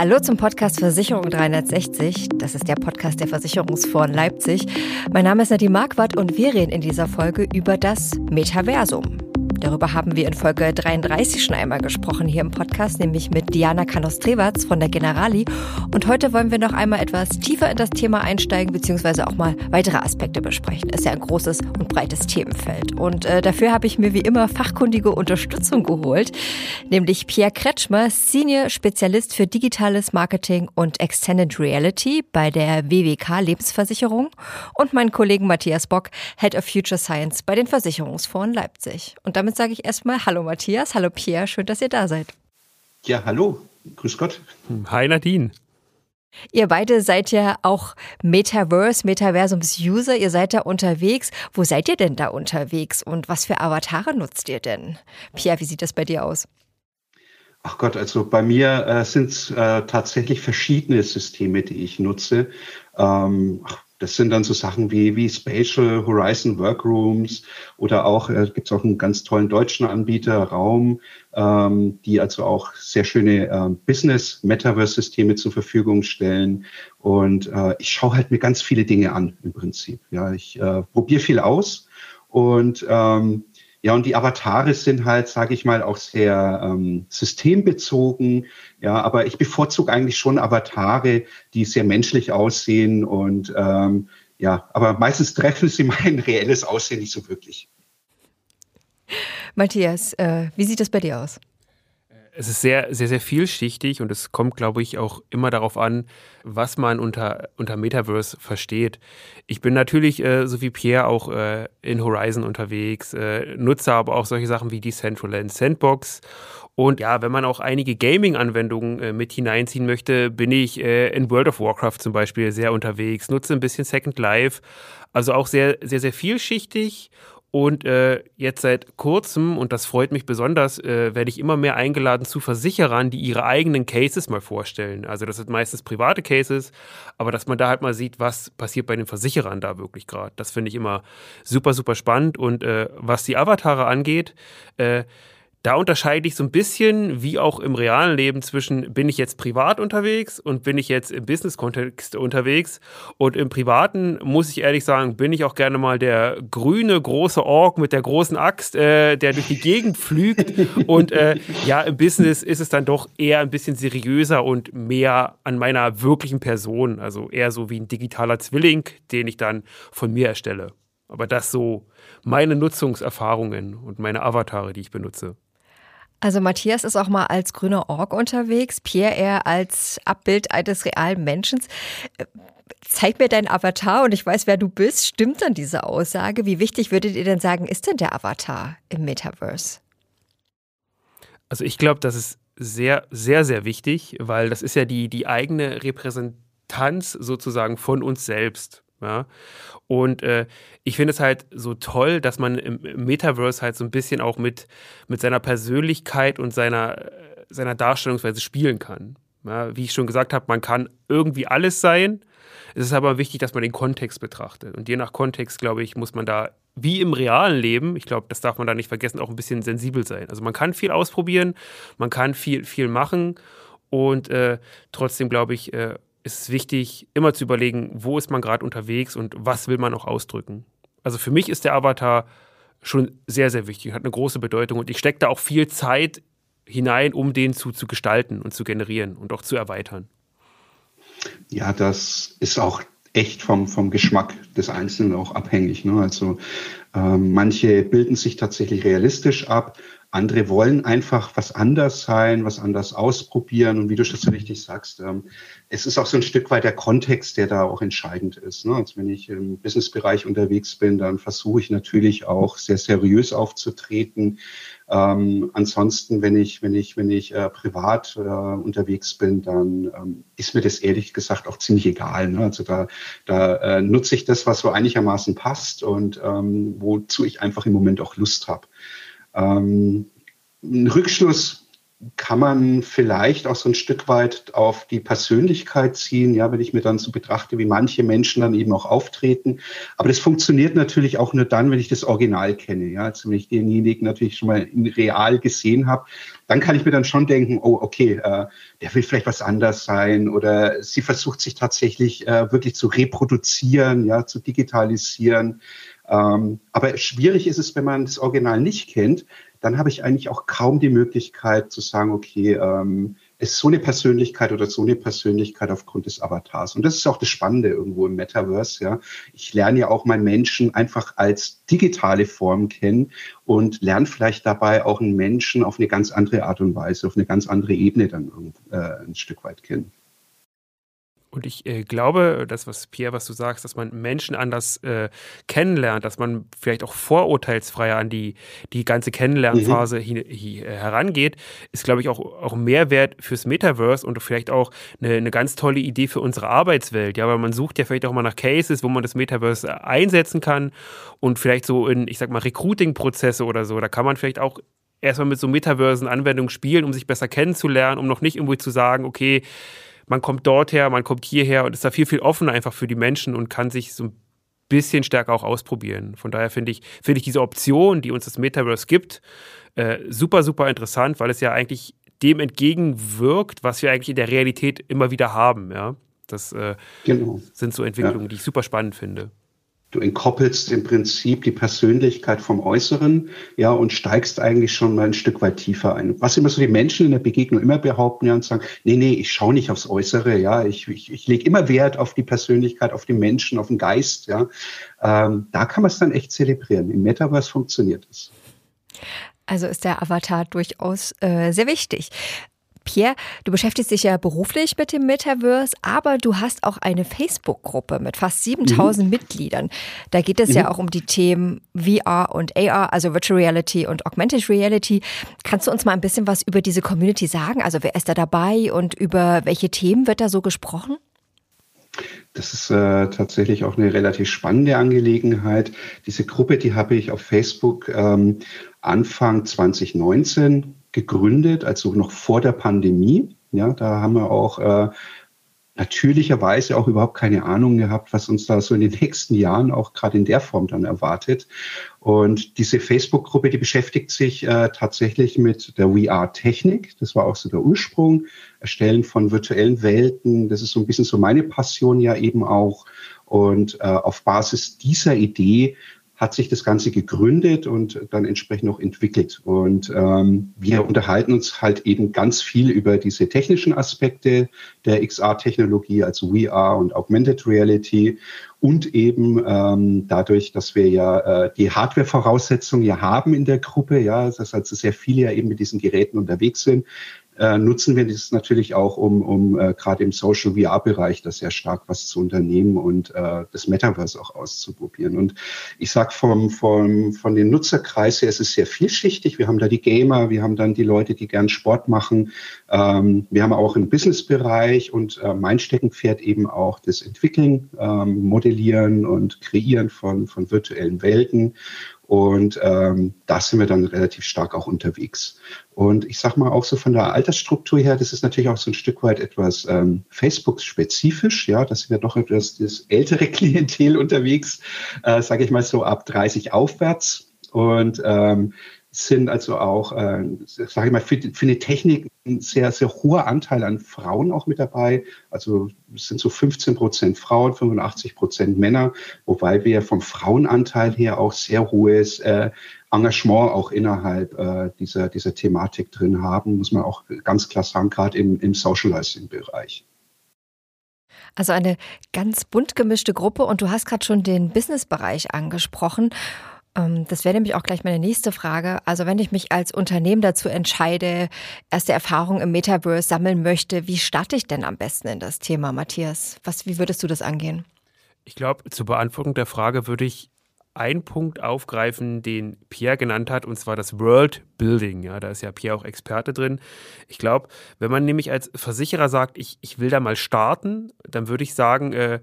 Hallo zum Podcast Versicherung 360. Das ist der Podcast der Versicherungsfonds Leipzig. Mein Name ist Nadine Marquardt und wir reden in dieser Folge über das Metaversum. Darüber haben wir in Folge 33 schon einmal gesprochen hier im Podcast, nämlich mit Diana Kanos-Trewatz von der Generali. Und heute wollen wir noch einmal etwas tiefer in das Thema einsteigen, beziehungsweise auch mal weitere Aspekte besprechen. Ist ja ein großes und breites Themenfeld. Und äh, dafür habe ich mir wie immer fachkundige Unterstützung geholt, nämlich Pierre Kretschmer, Senior Spezialist für digitales Marketing und Extended Reality bei der WWK Lebensversicherung und meinen Kollegen Matthias Bock, Head of Future Science bei den Versicherungsfonds Leipzig. Und damit damit sage ich erstmal Hallo Matthias, hallo Pierre, schön, dass ihr da seid. Ja, hallo, grüß Gott. Hi Nadine. Ihr beide seid ja auch Metaverse, Metaversums-User. Ihr seid da unterwegs. Wo seid ihr denn da unterwegs und was für Avatare nutzt ihr denn? Pierre, wie sieht das bei dir aus? Ach Gott, also bei mir äh, sind es äh, tatsächlich verschiedene Systeme, die ich nutze. Ähm, das sind dann so Sachen wie, wie Spatial Horizon Workrooms oder auch, äh, gibt es auch einen ganz tollen deutschen Anbieter, Raum, ähm, die also auch sehr schöne äh, Business-Metaverse-Systeme zur Verfügung stellen. Und äh, ich schaue halt mir ganz viele Dinge an im Prinzip. Ja, ich äh, probiere viel aus und ähm, ja, und die Avatare sind halt, sage ich mal, auch sehr ähm, systembezogen. Ja, aber ich bevorzuge eigentlich schon Avatare, die sehr menschlich aussehen und ähm, ja, aber meistens treffen sie mein reelles Aussehen nicht so wirklich. Matthias, äh, wie sieht das bei dir aus? Es ist sehr, sehr, sehr vielschichtig und es kommt, glaube ich, auch immer darauf an, was man unter, unter Metaverse versteht. Ich bin natürlich, äh, so wie Pierre, auch äh, in Horizon unterwegs, äh, nutze aber auch solche Sachen wie Decentraland Sandbox. Und ja, wenn man auch einige Gaming-Anwendungen äh, mit hineinziehen möchte, bin ich äh, in World of Warcraft zum Beispiel sehr unterwegs, nutze ein bisschen Second Life. Also auch sehr, sehr, sehr vielschichtig und äh, jetzt seit kurzem, und das freut mich besonders, äh, werde ich immer mehr eingeladen zu Versicherern, die ihre eigenen Cases mal vorstellen. Also das sind meistens private Cases, aber dass man da halt mal sieht, was passiert bei den Versicherern da wirklich gerade. Das finde ich immer super, super spannend. Und äh, was die Avatare angeht, äh, da unterscheide ich so ein bisschen, wie auch im realen Leben, zwischen bin ich jetzt privat unterwegs und bin ich jetzt im Business-Kontext unterwegs. Und im Privaten, muss ich ehrlich sagen, bin ich auch gerne mal der grüne große Ork mit der großen Axt, äh, der durch die Gegend pflügt. Und äh, ja, im Business ist es dann doch eher ein bisschen seriöser und mehr an meiner wirklichen Person. Also eher so wie ein digitaler Zwilling, den ich dann von mir erstelle. Aber das so meine Nutzungserfahrungen und meine Avatare, die ich benutze. Also Matthias ist auch mal als grüner Org unterwegs, Pierre eher als Abbild eines realen Menschen. Zeig mir deinen Avatar und ich weiß, wer du bist. Stimmt dann diese Aussage? Wie wichtig würdet ihr denn sagen, ist denn der Avatar im Metaverse? Also ich glaube, das ist sehr, sehr, sehr wichtig, weil das ist ja die, die eigene Repräsentanz sozusagen von uns selbst. Ja? Und äh, ich finde es halt so toll, dass man im Metaverse halt so ein bisschen auch mit, mit seiner Persönlichkeit und seiner, seiner Darstellungsweise spielen kann. Ja, wie ich schon gesagt habe, man kann irgendwie alles sein. Es ist aber wichtig, dass man den Kontext betrachtet. Und je nach Kontext, glaube ich, muss man da, wie im realen Leben, ich glaube, das darf man da nicht vergessen, auch ein bisschen sensibel sein. Also man kann viel ausprobieren, man kann viel, viel machen. Und äh, trotzdem, glaube ich, äh, ist es wichtig, immer zu überlegen, wo ist man gerade unterwegs und was will man auch ausdrücken. Also für mich ist der Avatar schon sehr, sehr wichtig, hat eine große Bedeutung und ich stecke da auch viel Zeit hinein, um den zu, zu gestalten und zu generieren und auch zu erweitern. Ja, das ist auch echt vom, vom Geschmack des Einzelnen auch abhängig. Ne? Also ähm, manche bilden sich tatsächlich realistisch ab, andere wollen einfach was anders sein, was anders ausprobieren. Und wie du schon so richtig sagst, ähm, es ist auch so ein Stück weit der Kontext, der da auch entscheidend ist. Ne? Also wenn ich im Businessbereich unterwegs bin, dann versuche ich natürlich auch sehr seriös aufzutreten. Ähm, ansonsten, wenn ich, wenn ich, wenn ich äh, privat äh, unterwegs bin, dann ähm, ist mir das ehrlich gesagt auch ziemlich egal. Ne? Also da, da äh, nutze ich das, was so einigermaßen passt und ähm, wozu ich einfach im Moment auch Lust habe. Ähm, ein Rückschluss kann man vielleicht auch so ein Stück weit auf die Persönlichkeit ziehen, ja, wenn ich mir dann so betrachte, wie manche Menschen dann eben auch auftreten. Aber das funktioniert natürlich auch nur dann, wenn ich das Original kenne, ja, also wenn ich denjenigen natürlich schon mal in real gesehen habe, dann kann ich mir dann schon denken, oh, okay, äh, der will vielleicht was anders sein oder sie versucht sich tatsächlich äh, wirklich zu reproduzieren, ja, zu digitalisieren. Ähm, aber schwierig ist es, wenn man das Original nicht kennt, dann habe ich eigentlich auch kaum die Möglichkeit zu sagen, okay, ähm, ist so eine Persönlichkeit oder so eine Persönlichkeit aufgrund des Avatars. Und das ist auch das Spannende irgendwo im Metaverse, ja. Ich lerne ja auch meinen Menschen einfach als digitale Form kennen und lerne vielleicht dabei auch einen Menschen auf eine ganz andere Art und Weise, auf eine ganz andere Ebene dann äh, ein Stück weit kennen. Und ich äh, glaube, das, was Pierre, was du sagst, dass man Menschen anders äh, kennenlernt, dass man vielleicht auch vorurteilsfreier an die, die ganze Kennenlernphase mhm. hi, hi, äh, herangeht, ist, glaube ich, auch, auch Mehrwert fürs Metaverse und vielleicht auch eine, eine ganz tolle Idee für unsere Arbeitswelt. Ja, weil man sucht ja vielleicht auch mal nach Cases, wo man das Metaverse einsetzen kann und vielleicht so in, ich sag mal, Recruiting-Prozesse oder so. Da kann man vielleicht auch erstmal mit so Metaversen-Anwendungen spielen, um sich besser kennenzulernen, um noch nicht irgendwie zu sagen, okay, man kommt dort her, man kommt hierher und ist da viel, viel offener einfach für die Menschen und kann sich so ein bisschen stärker auch ausprobieren. Von daher finde ich, finde ich diese Option, die uns das Metaverse gibt, äh, super, super interessant, weil es ja eigentlich dem entgegenwirkt, was wir eigentlich in der Realität immer wieder haben. Ja? Das äh, genau. sind so Entwicklungen, ja. die ich super spannend finde. Du entkoppelst im Prinzip die Persönlichkeit vom Äußeren, ja, und steigst eigentlich schon mal ein Stück weit tiefer ein. Was immer so die Menschen in der Begegnung immer behaupten, ja, und sagen, nee, nee, ich schaue nicht aufs Äußere, ja, ich, ich, ich lege immer Wert auf die Persönlichkeit, auf den Menschen, auf den Geist, ja. Ähm, da kann man es dann echt zelebrieren. Im Metaverse funktioniert es. Also ist der Avatar durchaus äh, sehr wichtig. Pierre, du beschäftigst dich ja beruflich mit dem Metaverse, aber du hast auch eine Facebook-Gruppe mit fast 7000 mhm. Mitgliedern. Da geht es mhm. ja auch um die Themen VR und AR, also Virtual Reality und Augmented Reality. Kannst du uns mal ein bisschen was über diese Community sagen? Also wer ist da dabei und über welche Themen wird da so gesprochen? Das ist äh, tatsächlich auch eine relativ spannende Angelegenheit. Diese Gruppe, die habe ich auf Facebook ähm, Anfang 2019 gegründet, also noch vor der Pandemie. Ja, da haben wir auch äh, natürlicherweise auch überhaupt keine Ahnung gehabt, was uns da so in den nächsten Jahren auch gerade in der Form dann erwartet. Und diese Facebook-Gruppe, die beschäftigt sich äh, tatsächlich mit der VR-Technik. Das war auch so der Ursprung. Erstellen von virtuellen Welten. Das ist so ein bisschen so meine Passion ja eben auch. Und äh, auf Basis dieser Idee hat sich das Ganze gegründet und dann entsprechend auch entwickelt. Und ähm, wir unterhalten uns halt eben ganz viel über diese technischen Aspekte der XR-Technologie, also VR und Augmented Reality und eben ähm, dadurch, dass wir ja äh, die Hardware-Voraussetzungen ja haben in der Gruppe, ja, dass also sehr viele ja eben mit diesen Geräten unterwegs sind, äh, nutzen wir das natürlich auch, um, um äh, gerade im Social VR-Bereich da sehr stark was zu unternehmen und äh, das Metaverse auch auszuprobieren. Und ich sage vom, vom, von den Nutzerkreis her, es ist sehr vielschichtig. Wir haben da die Gamer, wir haben dann die Leute, die gern Sport machen. Ähm, wir haben auch einen Business-Bereich und äh, mein Steckenpferd eben auch das Entwickeln, ähm, Modellieren und Kreieren von, von virtuellen Welten. Und ähm, da sind wir dann relativ stark auch unterwegs. Und ich sage mal auch so von der Altersstruktur her, das ist natürlich auch so ein Stück weit etwas ähm, Facebook-spezifisch. Ja, da sind wir doch etwas das ältere Klientel unterwegs, äh, sage ich mal so ab 30 aufwärts. Und ähm, sind also auch, äh, sage ich mal, für, für eine Technik ein sehr, sehr hoher Anteil an Frauen auch mit dabei. Also es sind so 15 Prozent Frauen, 85 Prozent Männer, wobei wir vom Frauenanteil her auch sehr hohes äh, Engagement auch innerhalb äh, dieser, dieser Thematik drin haben, muss man auch ganz klar sagen, gerade im, im Socializing-Bereich. Also eine ganz bunt gemischte Gruppe und du hast gerade schon den Business-Bereich angesprochen. Ähm, das wäre nämlich auch gleich meine nächste Frage. Also wenn ich mich als Unternehmen dazu entscheide, erste Erfahrungen im Metaverse sammeln möchte, wie starte ich denn am besten in das Thema, Matthias? Was, wie würdest du das angehen? Ich glaube, zur Beantwortung der Frage würde ich einen Punkt aufgreifen, den Pierre genannt hat, und zwar das World Building. Ja, da ist ja Pierre auch Experte drin. Ich glaube, wenn man nämlich als Versicherer sagt, ich, ich will da mal starten, dann würde ich sagen, äh,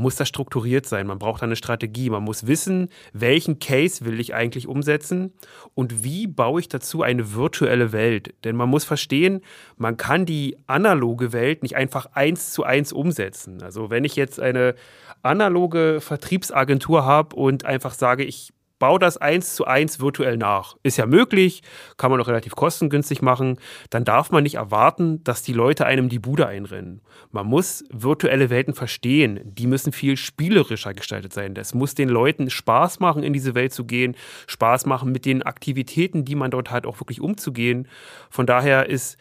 muss das strukturiert sein. Man braucht eine Strategie. Man muss wissen, welchen Case will ich eigentlich umsetzen und wie baue ich dazu eine virtuelle Welt. Denn man muss verstehen, man kann die analoge Welt nicht einfach eins zu eins umsetzen. Also wenn ich jetzt eine analoge Vertriebsagentur habe und einfach sage, ich bau das eins zu eins virtuell nach. Ist ja möglich, kann man auch relativ kostengünstig machen. Dann darf man nicht erwarten, dass die Leute einem die Bude einrennen. Man muss virtuelle Welten verstehen. Die müssen viel spielerischer gestaltet sein. Es muss den Leuten Spaß machen, in diese Welt zu gehen, Spaß machen, mit den Aktivitäten, die man dort hat, auch wirklich umzugehen. Von daher ist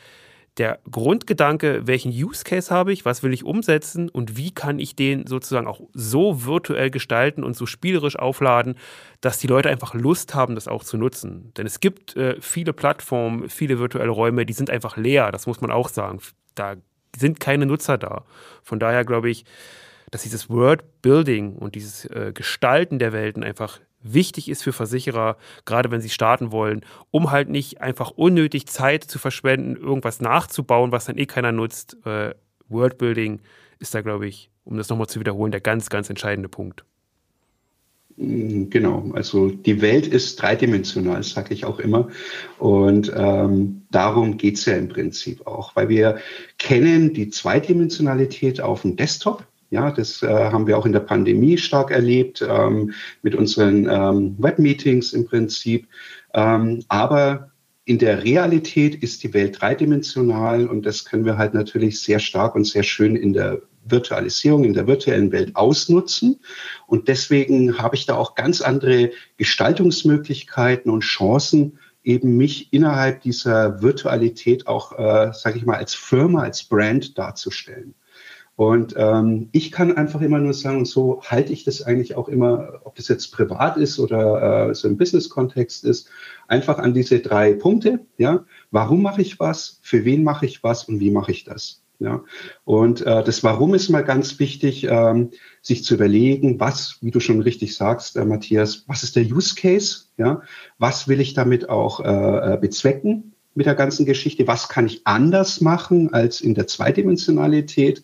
der Grundgedanke, welchen Use Case habe ich, was will ich umsetzen und wie kann ich den sozusagen auch so virtuell gestalten und so spielerisch aufladen, dass die Leute einfach Lust haben, das auch zu nutzen. Denn es gibt äh, viele Plattformen, viele virtuelle Räume, die sind einfach leer, das muss man auch sagen. Da sind keine Nutzer da. Von daher glaube ich, dass dieses Word Building und dieses äh, Gestalten der Welten einfach wichtig ist für Versicherer, gerade wenn sie starten wollen, um halt nicht einfach unnötig Zeit zu verschwenden, irgendwas nachzubauen, was dann eh keiner nutzt. Äh, Wordbuilding ist da, glaube ich, um das nochmal zu wiederholen, der ganz, ganz entscheidende Punkt. Mm, genau, also die Welt ist dreidimensional, sage ich auch immer. Und ähm, darum geht's ja im Prinzip auch, weil wir kennen die Zweidimensionalität auf dem Desktop ja, das äh, haben wir auch in der Pandemie stark erlebt ähm, mit unseren ähm, Webmeetings im Prinzip. Ähm, aber in der Realität ist die Welt dreidimensional und das können wir halt natürlich sehr stark und sehr schön in der Virtualisierung, in der virtuellen Welt ausnutzen. Und deswegen habe ich da auch ganz andere Gestaltungsmöglichkeiten und Chancen, eben mich innerhalb dieser Virtualität auch, äh, sage ich mal, als Firma, als Brand darzustellen. Und ähm, ich kann einfach immer nur sagen, und so halte ich das eigentlich auch immer, ob das jetzt privat ist oder äh, so im Business-Kontext ist, einfach an diese drei Punkte. Ja, warum mache ich was? Für wen mache ich was? Und wie mache ich das? Ja, und äh, das Warum ist mal ganz wichtig, ähm, sich zu überlegen, was, wie du schon richtig sagst, äh, Matthias, was ist der Use Case? Ja, was will ich damit auch äh, äh bezwecken? Mit der ganzen Geschichte, was kann ich anders machen als in der Zweidimensionalität,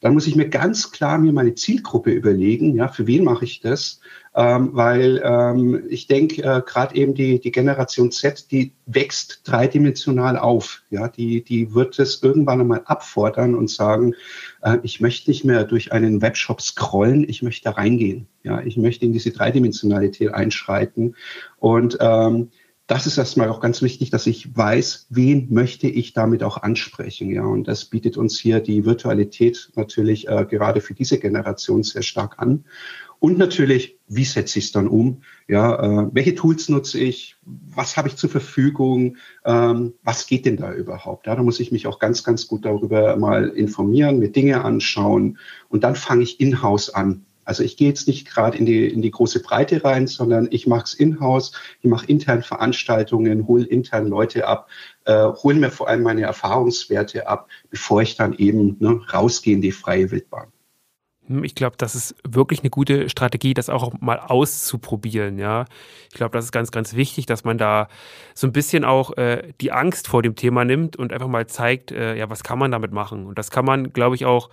dann muss ich mir ganz klar mir meine Zielgruppe überlegen, ja, für wen mache ich das, ähm, weil ähm, ich denke, äh, gerade eben die, die Generation Z, die wächst dreidimensional auf, ja, die, die wird es irgendwann einmal abfordern und sagen, äh, ich möchte nicht mehr durch einen Webshop scrollen, ich möchte da reingehen, ja, ich möchte in diese Dreidimensionalität einschreiten. Und ähm, das ist erstmal auch ganz wichtig, dass ich weiß, wen möchte ich damit auch ansprechen. Ja, und das bietet uns hier die Virtualität natürlich äh, gerade für diese Generation sehr stark an. Und natürlich, wie setze ich es dann um? Ja, äh, welche Tools nutze ich? Was habe ich zur Verfügung? Ähm, was geht denn da überhaupt? Ja, da muss ich mich auch ganz, ganz gut darüber mal informieren, mir Dinge anschauen und dann fange ich in-house an. Also ich gehe jetzt nicht gerade in die, in die große Breite rein, sondern ich mache es in-house, ich mache intern Veranstaltungen, hole intern Leute ab, äh, hole mir vor allem meine Erfahrungswerte ab, bevor ich dann eben ne, rausgehe in die freie Wildbahn. Hm, ich glaube, das ist wirklich eine gute Strategie, das auch mal auszuprobieren, ja. Ich glaube, das ist ganz, ganz wichtig, dass man da so ein bisschen auch äh, die Angst vor dem Thema nimmt und einfach mal zeigt, äh, ja, was kann man damit machen? Und das kann man, glaube ich, auch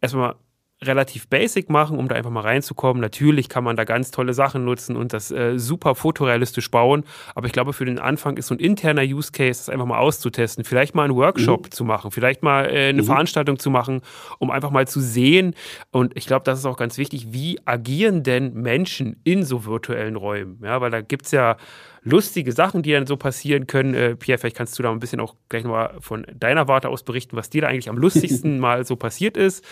erstmal relativ basic machen, um da einfach mal reinzukommen. Natürlich kann man da ganz tolle Sachen nutzen und das äh, super fotorealistisch bauen. Aber ich glaube, für den Anfang ist so ein interner Use Case, das einfach mal auszutesten. Vielleicht mal einen Workshop mhm. zu machen, vielleicht mal äh, eine mhm. Veranstaltung zu machen, um einfach mal zu sehen. Und ich glaube, das ist auch ganz wichtig, wie agieren denn Menschen in so virtuellen Räumen? Ja, weil da gibt es ja lustige Sachen, die dann so passieren können. Äh, Pierre, vielleicht kannst du da ein bisschen auch gleich nochmal von deiner Warte aus berichten, was dir da eigentlich am lustigsten mal so passiert ist.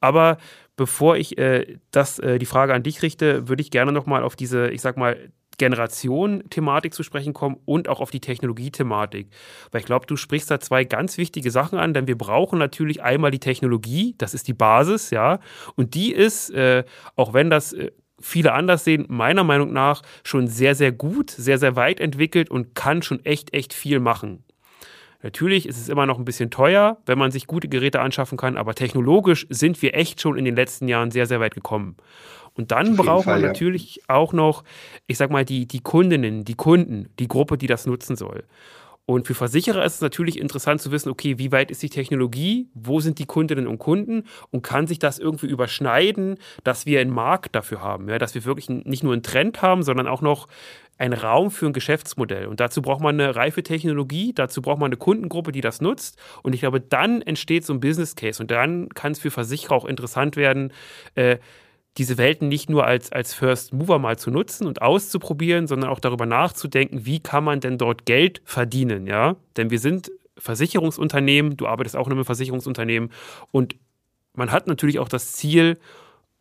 Aber bevor ich äh, das, äh, die Frage an dich richte, würde ich gerne nochmal auf diese, ich sag mal, Generation-Thematik zu sprechen kommen und auch auf die Technologie-Thematik. Weil ich glaube, du sprichst da zwei ganz wichtige Sachen an, denn wir brauchen natürlich einmal die Technologie, das ist die Basis, ja. Und die ist, äh, auch wenn das äh, viele anders sehen, meiner Meinung nach schon sehr, sehr gut, sehr, sehr weit entwickelt und kann schon echt, echt viel machen. Natürlich ist es immer noch ein bisschen teuer, wenn man sich gute Geräte anschaffen kann, aber technologisch sind wir echt schon in den letzten Jahren sehr, sehr weit gekommen. Und dann braucht Fall, man natürlich ja. auch noch, ich sag mal, die, die Kundinnen, die Kunden, die Gruppe, die das nutzen soll. Und für Versicherer ist es natürlich interessant zu wissen, okay, wie weit ist die Technologie, wo sind die Kundinnen und Kunden und kann sich das irgendwie überschneiden, dass wir einen Markt dafür haben, ja, dass wir wirklich nicht nur einen Trend haben, sondern auch noch einen Raum für ein Geschäftsmodell. Und dazu braucht man eine reife Technologie, dazu braucht man eine Kundengruppe, die das nutzt. Und ich glaube, dann entsteht so ein Business Case und dann kann es für Versicherer auch interessant werden, äh, diese Welten nicht nur als, als First Mover mal zu nutzen und auszuprobieren, sondern auch darüber nachzudenken, wie kann man denn dort Geld verdienen, ja? Denn wir sind Versicherungsunternehmen, du arbeitest auch in einem Versicherungsunternehmen und man hat natürlich auch das Ziel,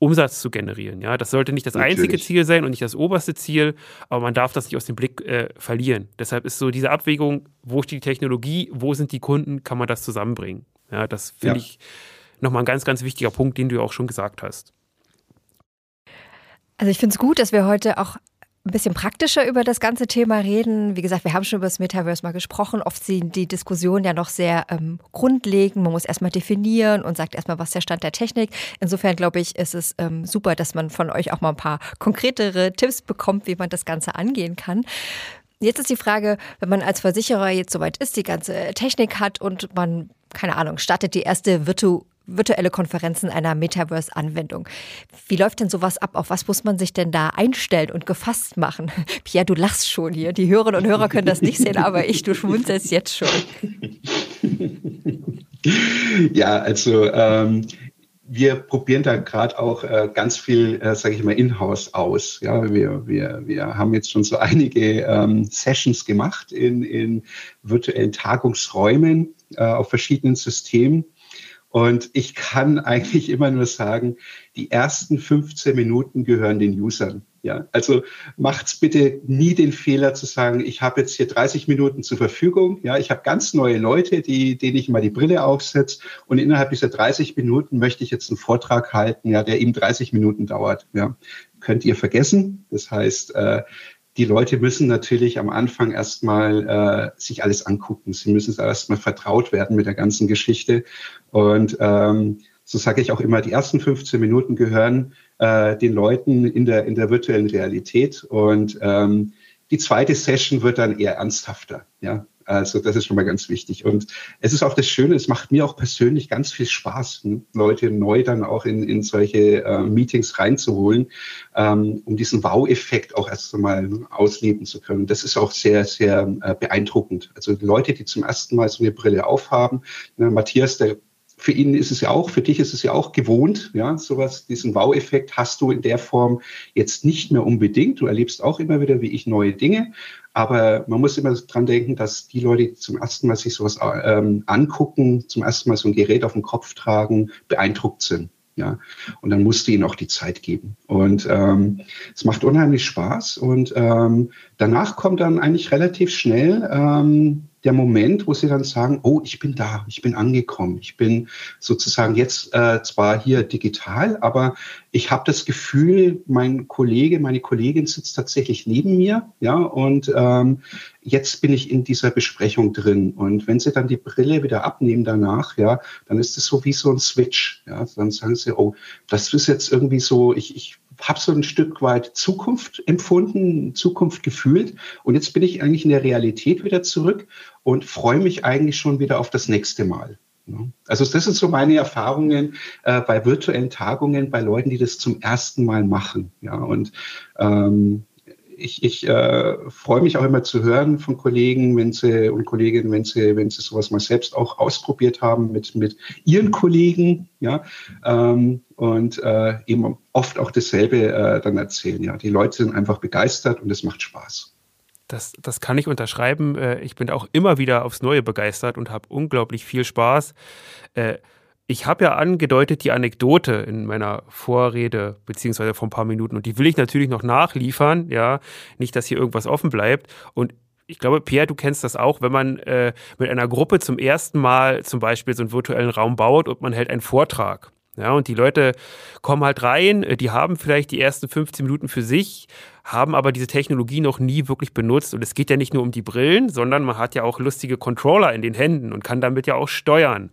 Umsatz zu generieren. Ja, das sollte nicht das Natürlich. einzige Ziel sein und nicht das oberste Ziel, aber man darf das nicht aus dem Blick äh, verlieren. Deshalb ist so diese Abwägung, wo steht die Technologie, wo sind die Kunden, kann man das zusammenbringen. Ja, das finde ja. ich nochmal ein ganz, ganz wichtiger Punkt, den du auch schon gesagt hast. Also ich finde es gut, dass wir heute auch ein bisschen praktischer über das ganze Thema reden. Wie gesagt, wir haben schon über das Metaverse mal gesprochen. Oft sind die Diskussionen ja noch sehr ähm, grundlegend. Man muss erstmal definieren und sagt erstmal, was der Stand der Technik. Insofern glaube ich, ist es ähm, super, dass man von euch auch mal ein paar konkretere Tipps bekommt, wie man das Ganze angehen kann. Jetzt ist die Frage, wenn man als Versicherer jetzt soweit ist, die ganze Technik hat und man, keine Ahnung, startet die erste Virtu virtuelle Konferenzen einer Metaverse-Anwendung. Wie läuft denn sowas ab? Auf was muss man sich denn da einstellen und gefasst machen? Pierre, du lachst schon hier. Die Hörerinnen und Hörer können das nicht sehen, aber ich, du schmunzelst jetzt schon. Ja, also ähm, wir probieren da gerade auch äh, ganz viel, äh, sage ich mal, in-house aus. Ja, wir, wir, wir haben jetzt schon so einige ähm, Sessions gemacht in, in virtuellen Tagungsräumen äh, auf verschiedenen Systemen und ich kann eigentlich immer nur sagen, die ersten 15 Minuten gehören den Usern. Ja, also macht's bitte nie den Fehler zu sagen, ich habe jetzt hier 30 Minuten zur Verfügung. Ja, ich habe ganz neue Leute, die, denen ich mal die Brille aufsetze und innerhalb dieser 30 Minuten möchte ich jetzt einen Vortrag halten, ja, der eben 30 Minuten dauert. Ja, könnt ihr vergessen. Das heißt, äh, die Leute müssen natürlich am Anfang erstmal äh, sich alles angucken. Sie müssen erstmal vertraut werden mit der ganzen Geschichte. Und ähm, so sage ich auch immer, die ersten 15 Minuten gehören äh, den Leuten in der, in der virtuellen Realität. Und ähm, die zweite Session wird dann eher ernsthafter. Ja, also das ist schon mal ganz wichtig. Und es ist auch das Schöne, es macht mir auch persönlich ganz viel Spaß, Leute neu dann auch in, in solche äh, Meetings reinzuholen, ähm, um diesen Wow-Effekt auch erst einmal ausleben zu können. Das ist auch sehr, sehr äh, beeindruckend. Also Leute, die zum ersten Mal so eine Brille aufhaben, ne, Matthias, der für ihn ist es ja auch, für dich ist es ja auch gewohnt, ja, sowas, diesen Wow-Effekt hast du in der Form jetzt nicht mehr unbedingt. Du erlebst auch immer wieder wie ich neue Dinge, aber man muss immer dran denken, dass die Leute, die zum ersten Mal sich sowas ähm, angucken, zum ersten Mal so ein Gerät auf dem Kopf tragen, beeindruckt sind. Ja, und dann musst du ihnen auch die Zeit geben. Und ähm, es macht unheimlich Spaß. Und ähm, danach kommt dann eigentlich relativ schnell ähm, der Moment, wo sie dann sagen, oh, ich bin da, ich bin angekommen, ich bin sozusagen jetzt äh, zwar hier digital, aber ich habe das Gefühl, mein Kollege, meine Kollegin sitzt tatsächlich neben mir, ja, und ähm, jetzt bin ich in dieser Besprechung drin. Und wenn sie dann die Brille wieder abnehmen danach, ja, dann ist es so wie so ein Switch, ja, dann sagen sie, oh, das ist jetzt irgendwie so, ich, ich habe so ein Stück weit Zukunft empfunden, Zukunft gefühlt. Und jetzt bin ich eigentlich in der Realität wieder zurück und freue mich eigentlich schon wieder auf das nächste Mal. Also das sind so meine Erfahrungen äh, bei virtuellen Tagungen, bei Leuten, die das zum ersten Mal machen. Ja, und ähm, ich, ich äh, freue mich auch immer zu hören von Kollegen, wenn sie und Kolleginnen, wenn sie, wenn sie sowas mal selbst auch ausprobiert haben mit, mit ihren Kollegen, ja, ähm, und äh, eben oft auch dasselbe äh, dann erzählen. Ja, die Leute sind einfach begeistert und es macht Spaß. Das, das kann ich unterschreiben. Äh, ich bin auch immer wieder aufs Neue begeistert und habe unglaublich viel Spaß. Ich habe ja angedeutet die Anekdote in meiner Vorrede, beziehungsweise vor ein paar Minuten, und die will ich natürlich noch nachliefern, ja, nicht, dass hier irgendwas offen bleibt. Und ich glaube, Pierre, du kennst das auch, wenn man äh, mit einer Gruppe zum ersten Mal zum Beispiel so einen virtuellen Raum baut und man hält einen Vortrag. Ja, und die Leute kommen halt rein, äh, die haben vielleicht die ersten 15 Minuten für sich, haben aber diese Technologie noch nie wirklich benutzt. Und es geht ja nicht nur um die Brillen, sondern man hat ja auch lustige Controller in den Händen und kann damit ja auch steuern.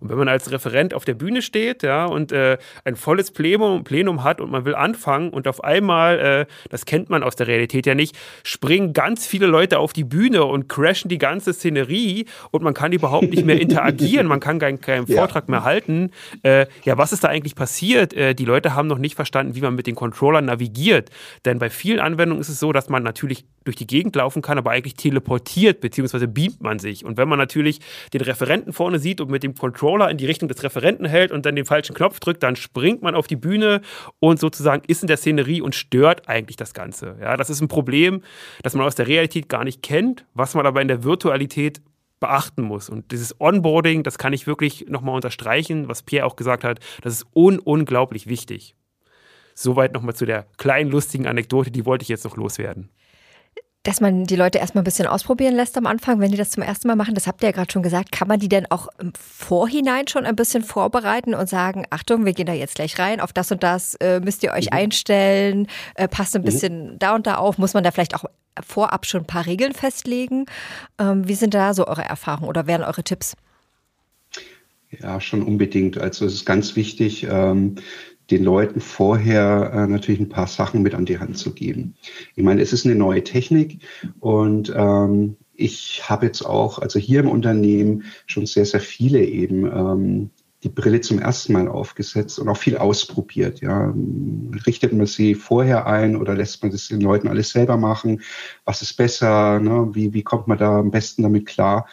Und wenn man als Referent auf der Bühne steht, ja, und äh, ein volles Plenum, Plenum hat und man will anfangen und auf einmal, äh, das kennt man aus der Realität ja nicht, springen ganz viele Leute auf die Bühne und crashen die ganze Szenerie und man kann überhaupt nicht mehr interagieren, man kann keinen, keinen Vortrag ja. mehr halten. Äh, ja, was ist da eigentlich passiert? Äh, die Leute haben noch nicht verstanden, wie man mit den Controllern navigiert. Denn bei vielen Anwendungen ist es so, dass man natürlich durch die Gegend laufen kann, aber eigentlich teleportiert bzw. beamt man sich. Und wenn man natürlich den Referenten vorne sieht und mit dem Controller in die Richtung des Referenten hält und dann den falschen Knopf drückt, dann springt man auf die Bühne und sozusagen ist in der Szenerie und stört eigentlich das Ganze. Ja, das ist ein Problem, das man aus der Realität gar nicht kennt, was man aber in der Virtualität beachten muss. Und dieses Onboarding, das kann ich wirklich nochmal unterstreichen, was Pierre auch gesagt hat, das ist un unglaublich wichtig. Soweit nochmal zu der kleinen lustigen Anekdote, die wollte ich jetzt noch loswerden dass man die Leute erstmal ein bisschen ausprobieren lässt am Anfang, wenn die das zum ersten Mal machen. Das habt ihr ja gerade schon gesagt. Kann man die denn auch im Vorhinein schon ein bisschen vorbereiten und sagen, Achtung, wir gehen da jetzt gleich rein, auf das und das äh, müsst ihr euch mhm. einstellen, äh, passt ein mhm. bisschen mhm. da und da auf. Muss man da vielleicht auch vorab schon ein paar Regeln festlegen? Ähm, wie sind da so eure Erfahrungen oder wären eure Tipps? Ja, schon unbedingt. Also es ist ganz wichtig, ähm, den Leuten vorher äh, natürlich ein paar Sachen mit an die Hand zu geben. Ich meine, es ist eine neue Technik und ähm, ich habe jetzt auch, also hier im Unternehmen schon sehr, sehr viele eben ähm, die Brille zum ersten Mal aufgesetzt und auch viel ausprobiert. Ja. Richtet man sie vorher ein oder lässt man das den Leuten alles selber machen? Was ist besser? Ne? Wie, wie kommt man da am besten damit klar?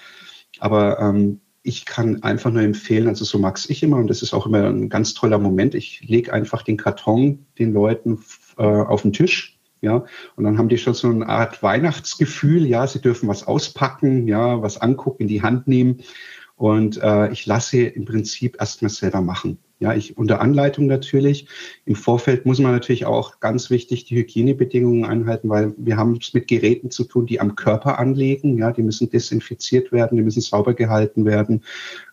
Aber ähm, ich kann einfach nur empfehlen, also so mag's ich immer und das ist auch immer ein ganz toller Moment. Ich lege einfach den Karton den Leuten äh, auf den Tisch, ja, und dann haben die schon so eine Art Weihnachtsgefühl, ja, sie dürfen was auspacken, ja, was angucken, in die Hand nehmen und äh, ich lasse im Prinzip erstmal selber machen. Ja, ich unter Anleitung natürlich. Im Vorfeld muss man natürlich auch ganz wichtig die Hygienebedingungen einhalten, weil wir haben es mit Geräten zu tun, die am Körper anlegen. Ja, die müssen desinfiziert werden, die müssen sauber gehalten werden.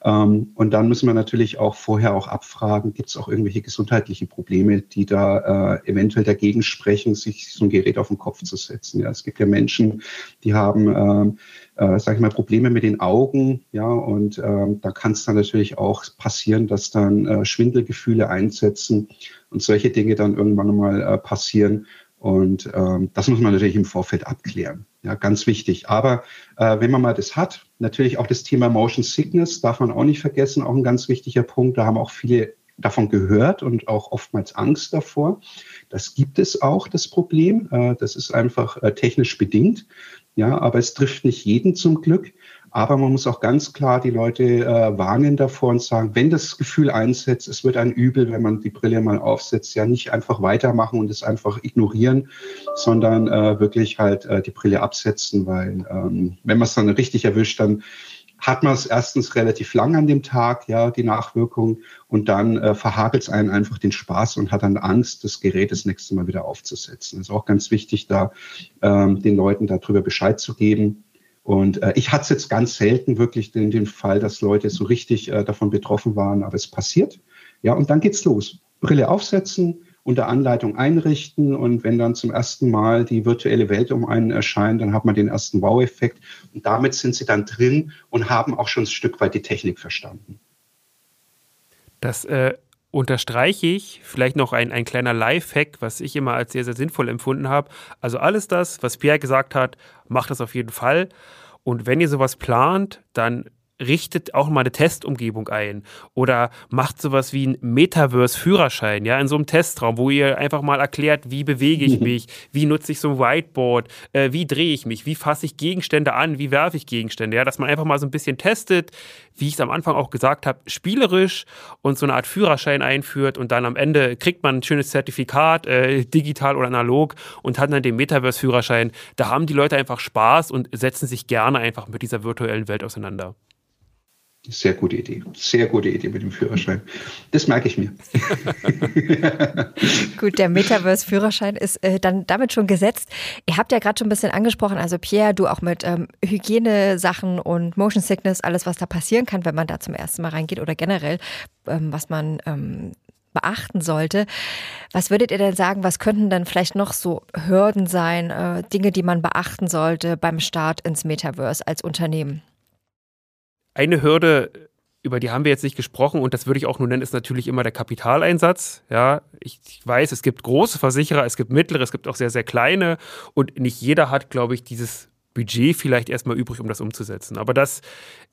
Ähm, und dann müssen wir natürlich auch vorher auch abfragen, gibt es auch irgendwelche gesundheitlichen Probleme, die da äh, eventuell dagegen sprechen, sich so ein Gerät auf den Kopf zu setzen. Ja, es gibt ja Menschen, die haben ähm, äh, sage ich mal, Probleme mit den Augen, ja, und ähm, da kann es dann natürlich auch passieren, dass dann äh, Schwindelgefühle einsetzen und solche Dinge dann irgendwann mal äh, passieren. Und ähm, das muss man natürlich im Vorfeld abklären. Ja, ganz wichtig. Aber äh, wenn man mal das hat, natürlich auch das Thema Motion Sickness darf man auch nicht vergessen, auch ein ganz wichtiger Punkt. Da haben auch viele davon gehört und auch oftmals Angst davor. Das gibt es auch, das Problem. Äh, das ist einfach äh, technisch bedingt. Ja, aber es trifft nicht jeden zum Glück. Aber man muss auch ganz klar die Leute äh, warnen davor und sagen, wenn das Gefühl einsetzt, es wird ein Übel, wenn man die Brille mal aufsetzt, ja nicht einfach weitermachen und es einfach ignorieren, sondern äh, wirklich halt äh, die Brille absetzen, weil ähm, wenn man es dann richtig erwischt, dann hat man es erstens relativ lang an dem Tag, ja, die Nachwirkung, und dann äh, verhagelt es einen einfach den Spaß und hat dann Angst, das Gerät das nächste Mal wieder aufzusetzen. Das ist auch ganz wichtig, da ähm, den Leuten darüber Bescheid zu geben. Und äh, ich hatte es jetzt ganz selten wirklich den, den Fall, dass Leute so richtig äh, davon betroffen waren, aber es passiert. Ja, und dann geht's los. Brille aufsetzen, unter Anleitung einrichten und wenn dann zum ersten Mal die virtuelle Welt um einen erscheint, dann hat man den ersten Wow-Effekt und damit sind sie dann drin und haben auch schon ein Stück weit die Technik verstanden. Das äh, unterstreiche ich. Vielleicht noch ein, ein kleiner Live-Hack, was ich immer als sehr, sehr sinnvoll empfunden habe. Also alles das, was Pierre gesagt hat, macht das auf jeden Fall. Und wenn ihr sowas plant, dann richtet auch mal eine Testumgebung ein oder macht sowas wie ein Metaverse-Führerschein, ja, in so einem Testraum, wo ihr einfach mal erklärt, wie bewege ich mich, wie nutze ich so ein Whiteboard, äh, wie drehe ich mich, wie fasse ich Gegenstände an, wie werfe ich Gegenstände, ja, dass man einfach mal so ein bisschen testet, wie ich es am Anfang auch gesagt habe, spielerisch und so eine Art Führerschein einführt und dann am Ende kriegt man ein schönes Zertifikat, äh, digital oder analog und hat dann den Metaverse-Führerschein. Da haben die Leute einfach Spaß und setzen sich gerne einfach mit dieser virtuellen Welt auseinander. Sehr gute Idee. Sehr gute Idee mit dem Führerschein. Das merke ich mir. Gut, der Metaverse-Führerschein ist äh, dann damit schon gesetzt. Ihr habt ja gerade schon ein bisschen angesprochen, also Pierre, du auch mit ähm, Hygienesachen und Motion Sickness, alles, was da passieren kann, wenn man da zum ersten Mal reingeht oder generell, ähm, was man ähm, beachten sollte. Was würdet ihr denn sagen, was könnten dann vielleicht noch so Hürden sein, äh, Dinge, die man beachten sollte beim Start ins Metaverse als Unternehmen? Eine Hürde, über die haben wir jetzt nicht gesprochen und das würde ich auch nur nennen, ist natürlich immer der Kapitaleinsatz. Ja, ich, ich weiß, es gibt große Versicherer, es gibt mittlere, es gibt auch sehr, sehr kleine und nicht jeder hat, glaube ich, dieses Budget vielleicht erstmal übrig, um das umzusetzen. Aber das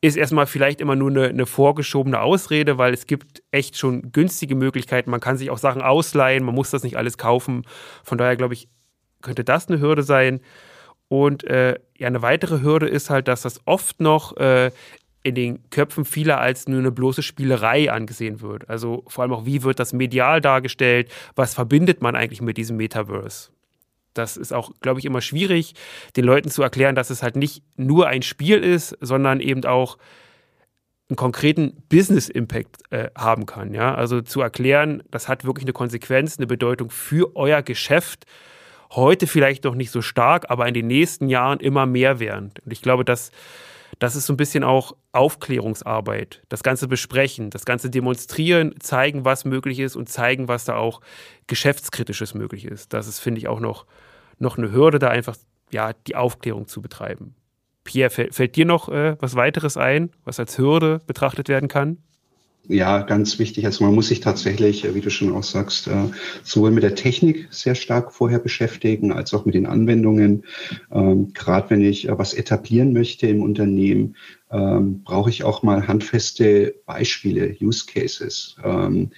ist erstmal vielleicht immer nur eine, eine, vorgeschobene Ausrede, weil es gibt echt schon günstige Möglichkeiten. Man kann sich auch Sachen ausleihen, man muss das nicht alles kaufen. Von daher glaube ich, könnte das eine Hürde sein. Und äh, ja, eine weitere Hürde ist halt, dass das oft noch äh, in den Köpfen vieler als nur eine bloße Spielerei angesehen wird. Also vor allem auch, wie wird das medial dargestellt? Was verbindet man eigentlich mit diesem Metaverse? das ist auch, glaube ich, immer schwierig, den Leuten zu erklären, dass es halt nicht nur ein Spiel ist, sondern eben auch einen konkreten Business-Impact äh, haben kann. Ja? Also zu erklären, das hat wirklich eine Konsequenz, eine Bedeutung für euer Geschäft. Heute vielleicht noch nicht so stark, aber in den nächsten Jahren immer mehr werden. Und ich glaube, dass das ist so ein bisschen auch Aufklärungsarbeit, das Ganze besprechen, das Ganze demonstrieren, zeigen, was möglich ist und zeigen, was da auch geschäftskritisches möglich ist. Das ist, finde ich, auch noch, noch eine Hürde, da einfach ja, die Aufklärung zu betreiben. Pierre, fällt, dir noch äh, was weiteres ein, was als Hürde betrachtet werden kann? Ja, ganz wichtig. Also man muss sich tatsächlich, äh, wie du schon auch sagst, äh, sowohl mit der Technik sehr stark vorher beschäftigen, als auch mit den Anwendungen. Ähm, gerade wenn ich äh, was etablieren möchte im Unternehmen, ähm, brauche ich auch mal handfeste Beispiele, Use Cases. Ähm,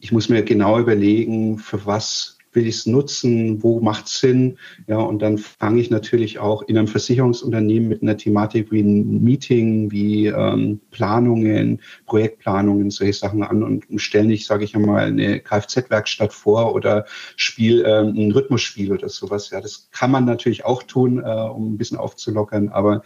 ich muss mir genau überlegen, für was will ich es nutzen, wo macht es Sinn? Ja, und dann fange ich natürlich auch in einem Versicherungsunternehmen mit einer Thematik wie ein Meeting, wie ähm, Planungen, Projektplanungen, solche Sachen an und stelle nicht, sage ich einmal, eine Kfz-Werkstatt vor oder spiel ähm, ein Rhythmusspiel oder sowas. Ja, das kann man natürlich auch tun, äh, um ein bisschen aufzulockern, aber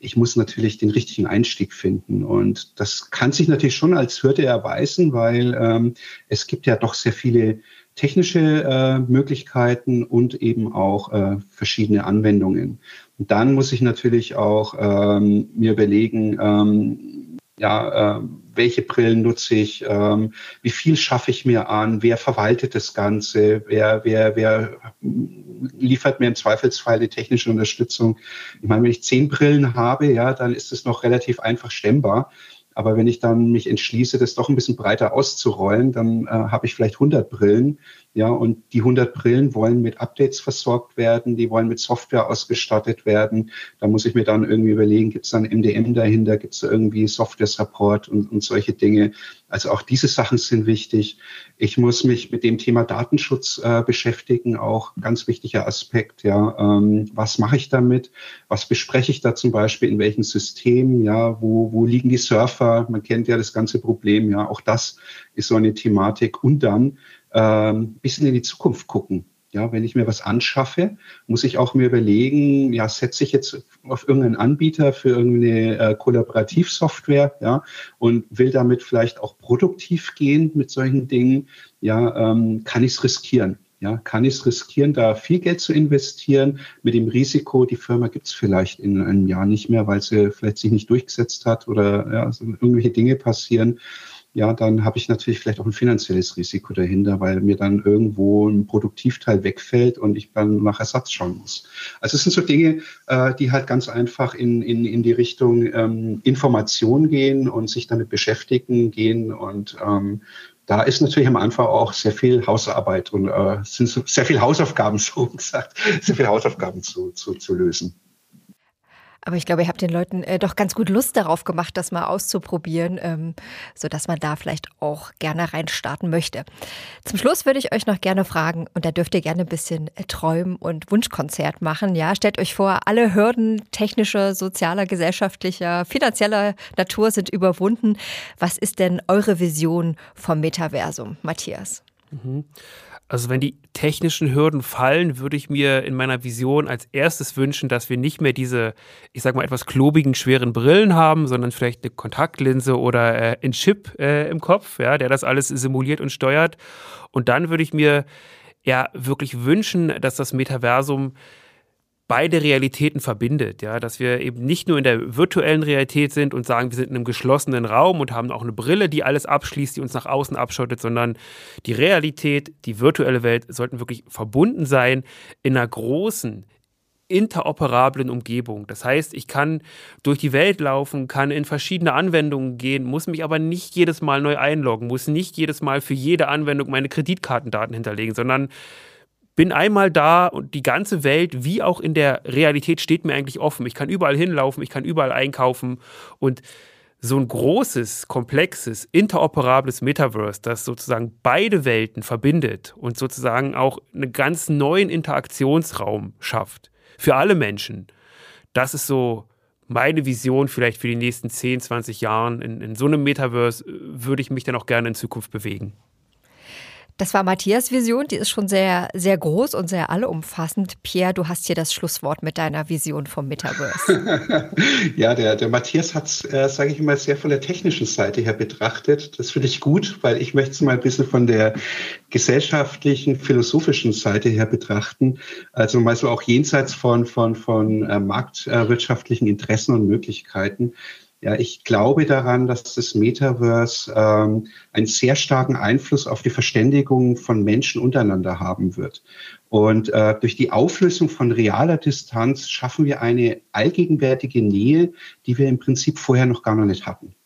ich muss natürlich den richtigen Einstieg finden. Und das kann sich natürlich schon als Hürde erweisen, weil ähm, es gibt ja doch sehr viele technische äh, Möglichkeiten und eben auch äh, verschiedene Anwendungen. Und dann muss ich natürlich auch ähm, mir überlegen, ähm, ja, äh, welche Brillen nutze ich, ähm, wie viel schaffe ich mir an, wer verwaltet das Ganze, wer, wer, wer liefert mir im Zweifelsfall die technische Unterstützung. Ich meine, wenn ich zehn Brillen habe, ja, dann ist es noch relativ einfach stemmbar. Aber wenn ich dann mich entschließe, das doch ein bisschen breiter auszurollen, dann äh, habe ich vielleicht 100 Brillen. Ja, und die 100 Brillen wollen mit Updates versorgt werden, die wollen mit Software ausgestattet werden. Da muss ich mir dann irgendwie überlegen, gibt es dann MDM dahinter, gibt es irgendwie Software-Support und, und solche Dinge. Also auch diese Sachen sind wichtig. Ich muss mich mit dem Thema Datenschutz äh, beschäftigen, auch ganz wichtiger Aspekt. Ja, ähm, was mache ich damit? Was bespreche ich da zum Beispiel in welchem System? Ja, wo, wo liegen die Surfer? Man kennt ja das ganze Problem. Ja, auch das ist so eine Thematik. Und dann ähm, bisschen in die Zukunft gucken. Ja, wenn ich mir was anschaffe, muss ich auch mir überlegen, ja, setze ich jetzt auf irgendeinen Anbieter für irgendeine äh, Kollaborativsoftware, ja, und will damit vielleicht auch produktiv gehen mit solchen Dingen, ja, ähm, kann ich es riskieren? Ja, kann ich es riskieren, da viel Geld zu investieren mit dem Risiko, die Firma gibt es vielleicht in einem Jahr nicht mehr, weil sie vielleicht sich nicht durchgesetzt hat oder ja, so irgendwelche Dinge passieren ja, dann habe ich natürlich vielleicht auch ein finanzielles Risiko dahinter, weil mir dann irgendwo ein Produktivteil wegfällt und ich dann nach Ersatz schauen muss. Also es sind so Dinge, äh, die halt ganz einfach in, in, in die Richtung ähm, Information gehen und sich damit beschäftigen gehen und ähm, da ist natürlich am Anfang auch sehr viel Hausarbeit und äh, sind so sehr viele Hausaufgaben, so gesagt, sehr viele Hausaufgaben zu, zu, zu lösen. Aber ich glaube, ihr habt den Leuten äh, doch ganz gut Lust darauf gemacht, das mal auszuprobieren, ähm, sodass man da vielleicht auch gerne reinstarten möchte. Zum Schluss würde ich euch noch gerne fragen, und da dürft ihr gerne ein bisschen äh, träumen und Wunschkonzert machen. Ja, stellt euch vor, alle Hürden technischer, sozialer, gesellschaftlicher, finanzieller Natur sind überwunden. Was ist denn eure Vision vom Metaversum, Matthias? Mhm. Also wenn die technischen Hürden fallen, würde ich mir in meiner Vision als erstes wünschen, dass wir nicht mehr diese, ich sag mal, etwas klobigen, schweren Brillen haben, sondern vielleicht eine Kontaktlinse oder äh, ein Chip äh, im Kopf, ja, der das alles simuliert und steuert. Und dann würde ich mir ja wirklich wünschen, dass das Metaversum beide Realitäten verbindet, ja, dass wir eben nicht nur in der virtuellen Realität sind und sagen, wir sind in einem geschlossenen Raum und haben auch eine Brille, die alles abschließt, die uns nach außen abschottet, sondern die Realität, die virtuelle Welt sollten wirklich verbunden sein in einer großen, interoperablen Umgebung. Das heißt, ich kann durch die Welt laufen, kann in verschiedene Anwendungen gehen, muss mich aber nicht jedes Mal neu einloggen, muss nicht jedes Mal für jede Anwendung meine Kreditkartendaten hinterlegen, sondern bin einmal da und die ganze Welt, wie auch in der Realität, steht mir eigentlich offen. Ich kann überall hinlaufen, ich kann überall einkaufen und so ein großes, komplexes, interoperables Metaverse, das sozusagen beide Welten verbindet und sozusagen auch einen ganz neuen Interaktionsraum schafft für alle Menschen. Das ist so meine Vision vielleicht für die nächsten 10, 20 Jahren. In, in so einem Metaverse äh, würde ich mich dann auch gerne in Zukunft bewegen. Das war Matthias Vision, die ist schon sehr, sehr groß und sehr alleumfassend. Pierre, du hast hier das Schlusswort mit deiner Vision vom Metaverse. ja, der, der Matthias hat es, äh, sage ich mal, sehr von der technischen Seite her betrachtet. Das finde ich gut, weil ich möchte es mal ein bisschen von der gesellschaftlichen, philosophischen Seite her betrachten. Also mal so auch jenseits von, von, von äh, marktwirtschaftlichen Interessen und Möglichkeiten. Ja, ich glaube daran, dass das Metaverse ähm, einen sehr starken Einfluss auf die Verständigung von Menschen untereinander haben wird. Und äh, durch die Auflösung von realer Distanz schaffen wir eine allgegenwärtige Nähe, die wir im Prinzip vorher noch gar noch nicht hatten.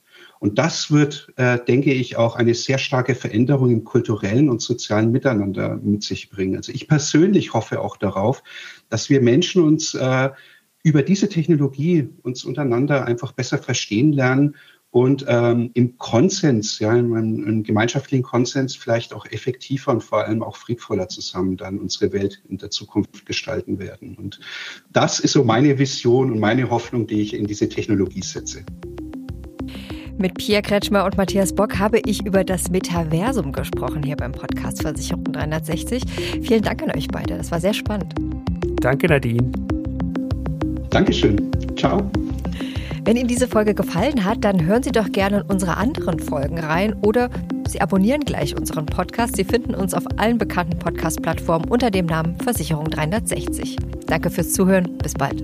Und das wird, äh, denke ich, auch eine sehr starke Veränderung im kulturellen und sozialen Miteinander mit sich bringen. Also ich persönlich hoffe auch darauf, dass wir Menschen uns äh, über diese Technologie uns untereinander einfach besser verstehen lernen und ähm, im Konsens, ja, im, im gemeinschaftlichen Konsens vielleicht auch effektiver und vor allem auch friedvoller zusammen dann unsere Welt in der Zukunft gestalten werden. Und das ist so meine Vision und meine Hoffnung, die ich in diese Technologie setze. Mit Pierre Kretschmer und Matthias Bock habe ich über das Metaversum gesprochen hier beim Podcast Versicherung 360. Vielen Dank an euch beide. Das war sehr spannend. Danke, Nadine. Dankeschön. Ciao. Wenn Ihnen diese Folge gefallen hat, dann hören Sie doch gerne in unsere anderen Folgen rein oder Sie abonnieren gleich unseren Podcast. Sie finden uns auf allen bekannten Podcast-Plattformen unter dem Namen Versicherung 360. Danke fürs Zuhören. Bis bald.